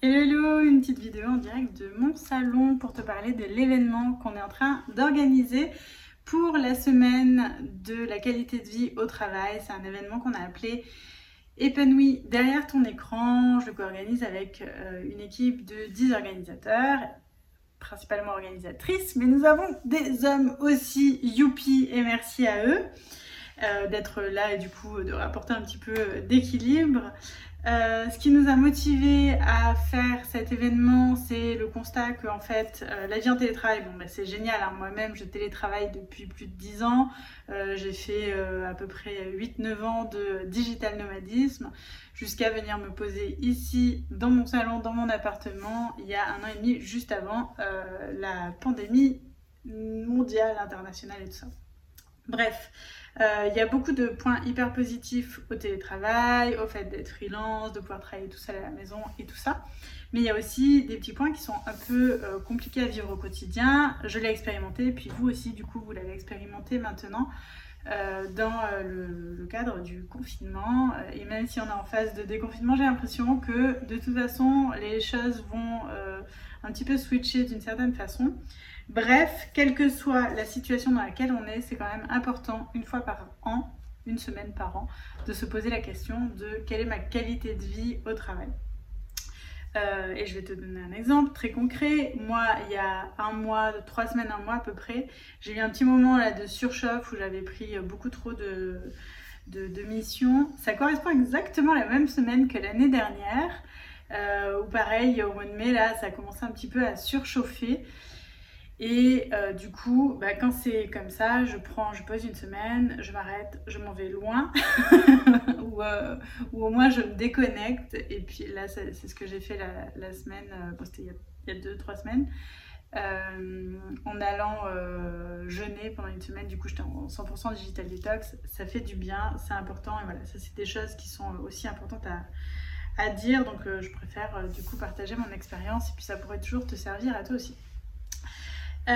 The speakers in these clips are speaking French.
Hello, une petite vidéo en direct de mon salon pour te parler de l'événement qu'on est en train d'organiser pour la semaine de la qualité de vie au travail. C'est un événement qu'on a appelé Épanoui derrière ton écran. Je co-organise avec euh, une équipe de 10 organisateurs, principalement organisatrices, mais nous avons des hommes aussi, youpi et merci à eux. Euh, d'être là et du coup de rapporter un petit peu d'équilibre. Euh, ce qui nous a motivé à faire cet événement, c'est le constat que en fait, euh, la vie en télétravail, bon, bah, c'est génial. Hein. Moi-même, je télétravaille depuis plus de 10 ans. Euh, j'ai fait à peu près 8-9 ans de digital nomadisme jusqu'à venir me poser ici, dans mon salon, dans mon appartement, il y a un an et demi, juste avant la pandémie mondiale, internationale et tout ça. Bref, euh, il y a beaucoup de points hyper positifs au télétravail, au fait d'être freelance, de pouvoir travailler tout seul à la maison et tout ça. Mais il y a aussi des petits points qui sont un peu euh, compliqués à vivre au quotidien. Je l'ai expérimenté, puis vous aussi, du coup, vous l'avez expérimenté maintenant. Euh, dans le, cadre du confinement. Et même si on est en phase de déconfinement, j'ai l'impression que de toute façon, les choses vont un petit peu switcher d'une certaine façon. Bref, quelle que soit la situation dans laquelle on est, c'est quand même important, une fois par an, une semaine par an, de se poser la question de quelle est ma qualité de vie au travail. Euh, et je vais te donner un exemple très concret. Moi, il y a un mois, trois semaines, un mois à peu près, j'ai eu un petit moment là de surchauffe où j'avais pris beaucoup trop de, de, missions. Ça correspond exactement à la même semaine que l'année dernière. Euh, où pareil, au mois de mai, là, ça a commencé un petit peu à surchauffer. Et euh, du coup, bah, quand c'est comme ça, je prends, je pose une semaine, je m'arrête, je m'en vais loin, ou, euh, ou, au moins je me déconnecte. Et puis là, c'est ce que j'ai fait la, semaine, il, y a deux, trois semaines, en allant jeûner pendant une semaine. Du coup, j'étais en 100% digital detox. Ça fait du bien, c'est important. Et voilà, ça, c'est des choses qui sont aussi importantes à, dire. Donc, je préfère du coup partager mon expérience. Et puis, ça pourrait toujours te servir à toi aussi. Euh,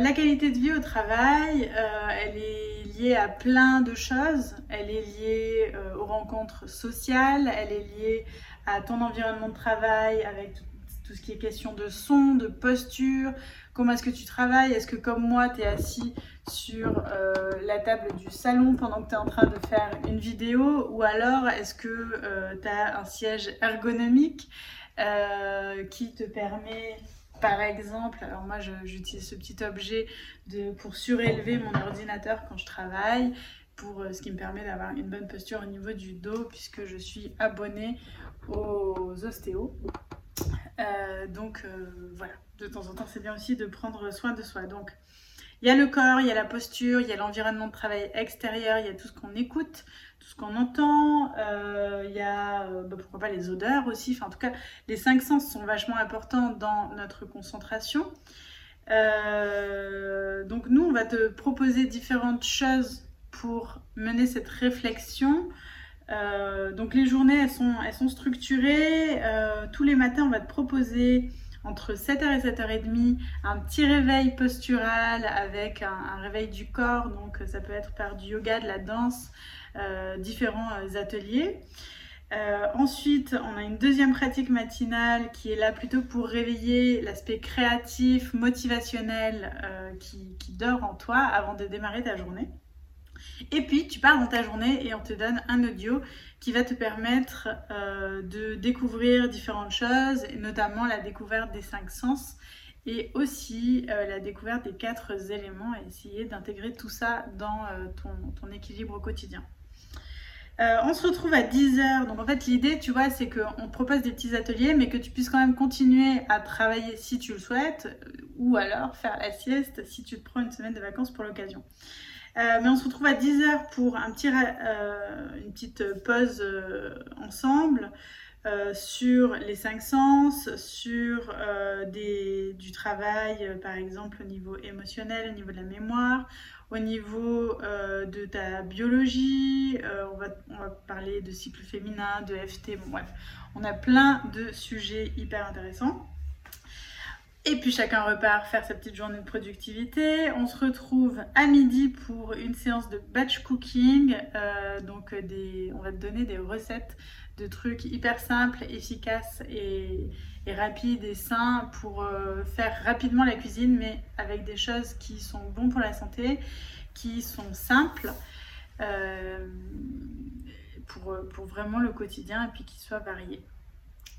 la qualité de vie au travail, euh, elle est liée à plein de choses. Elle est liée euh, aux rencontres sociales, elle est liée à ton environnement de travail avec tout, ce qui est question de son, de posture, comment est-ce que tu travailles, est-ce que comme moi tu es assis sur la table du salon pendant que tu es en train de faire une vidéo ou alors est-ce que tu as un siège ergonomique qui te permet par exemple, alors moi j'utilise ce petit objet pour surélever mon ordinateur quand je travaille, pour euh, ce qui me permet d'avoir une bonne posture au niveau du dos puisque je suis abonnée aux ostéos. Euh, donc euh, voilà, de temps en temps c'est bien aussi de prendre soin de soi. Donc il y a le corps, il y a la posture, il y a l'environnement de travail extérieur, il y a tout ce qu'on écoute, tout ce qu'on entend, euh, il y a bah, pourquoi pas les odeurs aussi. Enfin, en tout cas, les cinq sens sont vachement importants dans notre concentration. Donc nous, on va te proposer différentes choses pour mener cette réflexion. Donc les journées, elles sont, structurées. tous les matins, on va te proposer entre 7h et 7h30, un petit réveil postural avec un, réveil du corps, donc ça peut être par du yoga, de la danse, euh, différents euh, ateliers. Euh, ensuite, on a une deuxième pratique matinale qui est là plutôt pour réveiller l'aspect créatif, motivationnel qui, dort en toi avant de démarrer ta journée. Et puis, tu pars dans ta journée et on te donne un audio qui va te permettre euh, de découvrir différentes choses, notamment la découverte des cinq sens et aussi euh, la découverte des quatre éléments et essayer d'intégrer tout ça dans euh, ton, équilibre au quotidien. On se retrouve à 10h. Donc en fait l'idée tu vois c'est qu'on te propose des petits ateliers mais que tu puisses quand même continuer à travailler si tu le souhaites ou alors faire la sieste si tu te prends une semaine de vacances pour l'occasion. Euh, mais on se retrouve à 10h pour euh, une petite pause euh, sur les cinq sens, sur des, du travail, par exemple au niveau émotionnel, au niveau de la mémoire, au niveau de ta biologie, on va, parler de cycle féminin, de FT, bon bref, on a plein de sujets hyper intéressants. Et puis chacun repart faire sa petite journée de productivité. On se retrouve à midi pour une séance de batch cooking. Euh, donc on va te donner des recettes de trucs hyper simples, efficaces et, rapides et sains pour euh, faire rapidement la cuisine, mais avec des choses qui sont bonnes pour la santé, qui sont simples. Euh, pour, vraiment le quotidien et puis qui soient variés.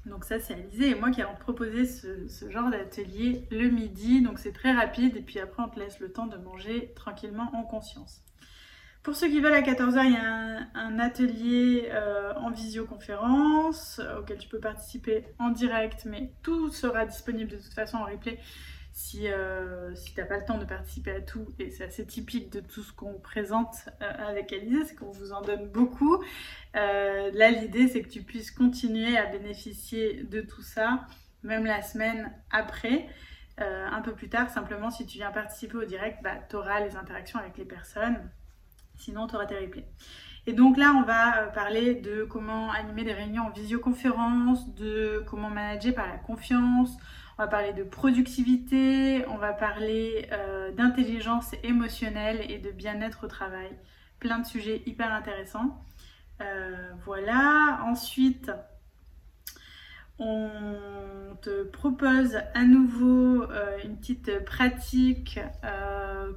Donc ça c'est Alizé et moi qui allons proposer ce, ce genre d'atelier le midi, donc c'est très rapide et puis après on te laisse le temps de manger tranquillement en conscience. Pour ceux qui veulent à 14h, il y a un, atelier euh, en visioconférence euh, auquel tu peux participer en direct, mais tout sera disponible de toute façon en replay si, euh, si tu n'as pas le temps de participer à tout. Et c'est assez typique de tout ce qu'on présente avec Alizé, c'est qu'on vous en donne beaucoup. là, l'idée, c'est que tu puisses continuer à bénéficier de tout ça, même la semaine après. un peu plus tard, simplement si tu viens participer au direct, bah, tu auras les interactions avec les personnes Sinon, tu auras tes replays. Et donc là, on va euh, parler de comment animer des réunions en visioconférence, de comment manager par la confiance, on va parler de productivité, on va parler euh, d'intelligence émotionnelle et de bien-être au travail. Plein de sujets hyper intéressants. Euh, voilà. Ensuite, on te propose à nouveau une petite pratique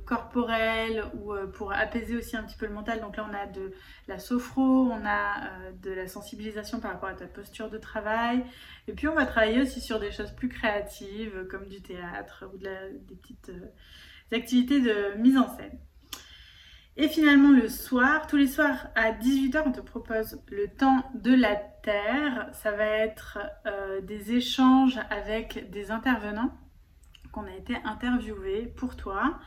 corporelle ou euh, pour apaiser aussi un petit peu le mental. Donc là, on a de la sophro, on a de la sensibilisation par rapport à ta posture de travail. Et puis, on va travailler aussi sur des choses plus créatives comme du théâtre ou des petites activités de mise en scène. Et finalement, le soir, tous les soirs à 18h, on te propose le temps de la Terre. Ça va être euh, des échanges avec des intervenants qu'on a été interviewés pour toi,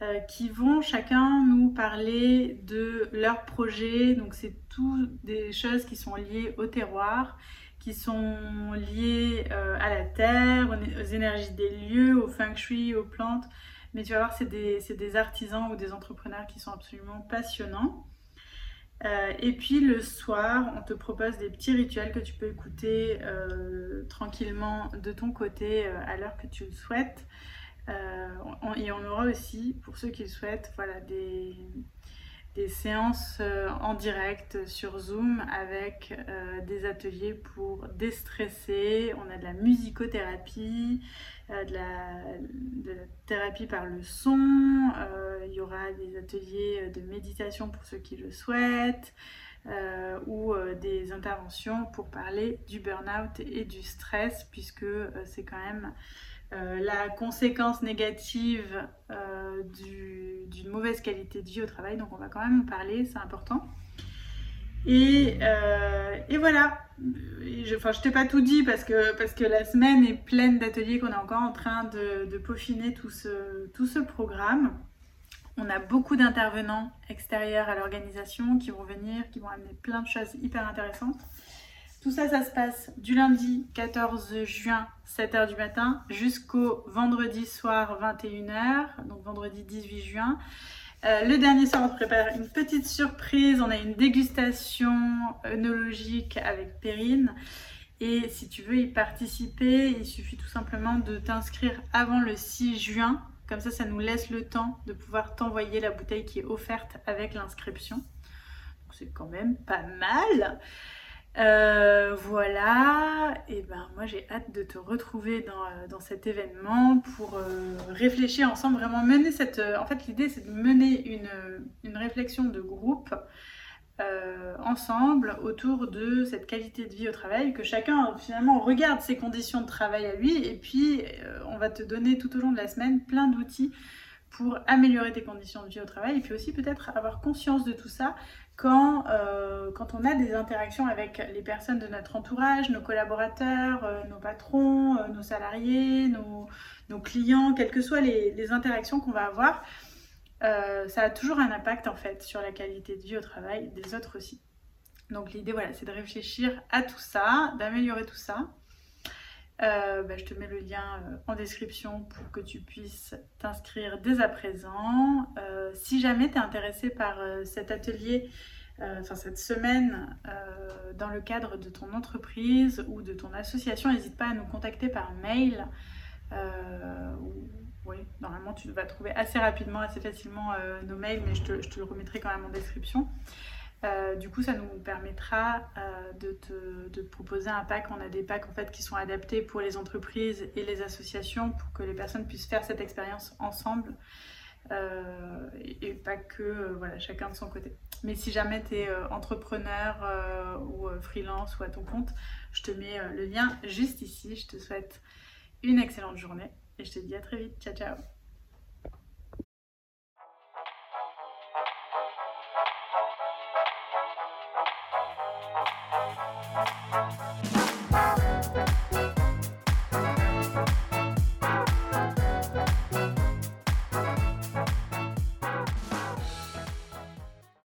euh, qui vont chacun nous parler de leur projet. Donc, c'est tout des choses qui sont liées au terroir, qui sont liées euh, à la terre, aux énergies des lieux, au feng shui, aux plantes. Mais tu vas voir, c'est des, artisans ou des entrepreneurs qui sont absolument passionnants. Euh, et puis le soir, on te propose des petits rituels que tu peux écouter tranquillement de ton côté à l'heure que tu le souhaites. Et on aura aussi, pour ceux qui le souhaitent, voilà, des, des séances en direct sur Zoom avec des ateliers pour déstresser. On a de la musicothérapie, euh, de, la, thérapie par le son, euh, il y aura des ateliers de méditation pour ceux qui le souhaitent, euh, ou des interventions pour parler du burn-out et du stress, puisque c'est quand même la conséquence négative d'une mauvaise qualité de vie au travail. Donc on va quand même en parler, c'est important. Et, et voilà, je, enfin, je t'ai pas tout dit parce que, parce que la semaine est pleine d'ateliers qu'on est encore en train de, peaufiner tout ce, tout ce programme. On a beaucoup d'intervenants extérieurs à l'organisation qui vont venir, qui vont amener plein de choses hyper intéressantes. Tout ça, ça se passe du lundi 14 juin, 7h du matin, jusqu'au vendredi soir, 21h, donc vendredi 18 juin. Euh, le dernier soir, on prépare une petite surprise. On a une dégustation œnologique avec Perrine. Et si tu veux y participer, il suffit tout simplement de t'inscrire avant le 6 juin. Comme ça, ça nous laisse le temps de pouvoir t'envoyer la bouteille qui est offerte avec l'inscription. C'est quand même pas mal. Euh, voilà, et ben moi j'ai hâte de te retrouver dans, euh, cet événement pour euh, réfléchir ensemble, vraiment mener cette... en fait l'idée c'est de mener une, une, réflexion de groupe ensemble autour de cette qualité de vie au travail, que chacun finalement regarde ses conditions de travail à lui. Et puis on va te donner tout au long de la semaine plein d'outils pour améliorer tes conditions de vie au travail et puis aussi peut-être avoir conscience de tout ça quand, euh, quand on a des interactions avec les personnes de notre entourage, nos collaborateurs, euh, nos patrons, euh, nos salariés, nos, clients, quelles que soient les, les interactions qu'on va avoir, ça a toujours un impact en fait sur la qualité de vie au travail des autres aussi. Donc l'idée voilà, c'est de réfléchir à tout ça, d'améliorer tout ça. Bah, je te mets le lien en description pour que tu puisses t'inscrire dès à présent. si jamais tu es intéressé par cet atelier, euh, enfin cette semaine euh, dans le cadre de ton entreprise ou de ton association, n'hésite pas à nous contacter par mail. Euh, oui, normalement tu vas trouver assez rapidement, assez facilement nos mails, mais je te, le remettrai quand même en description. Euh, du coup, ça nous permettra euh, de, proposer un pack. On a des packs en fait qui sont adaptés pour les entreprises et les associations pour que les personnes puissent faire cette expérience ensemble euh, et, pas que voilà, chacun de son côté. Mais si jamais tu es entrepreneur ou freelance ou à ton compte, je te mets le lien juste ici. Je te souhaite une excellente journée et je te dis à très vite. Ciao ciao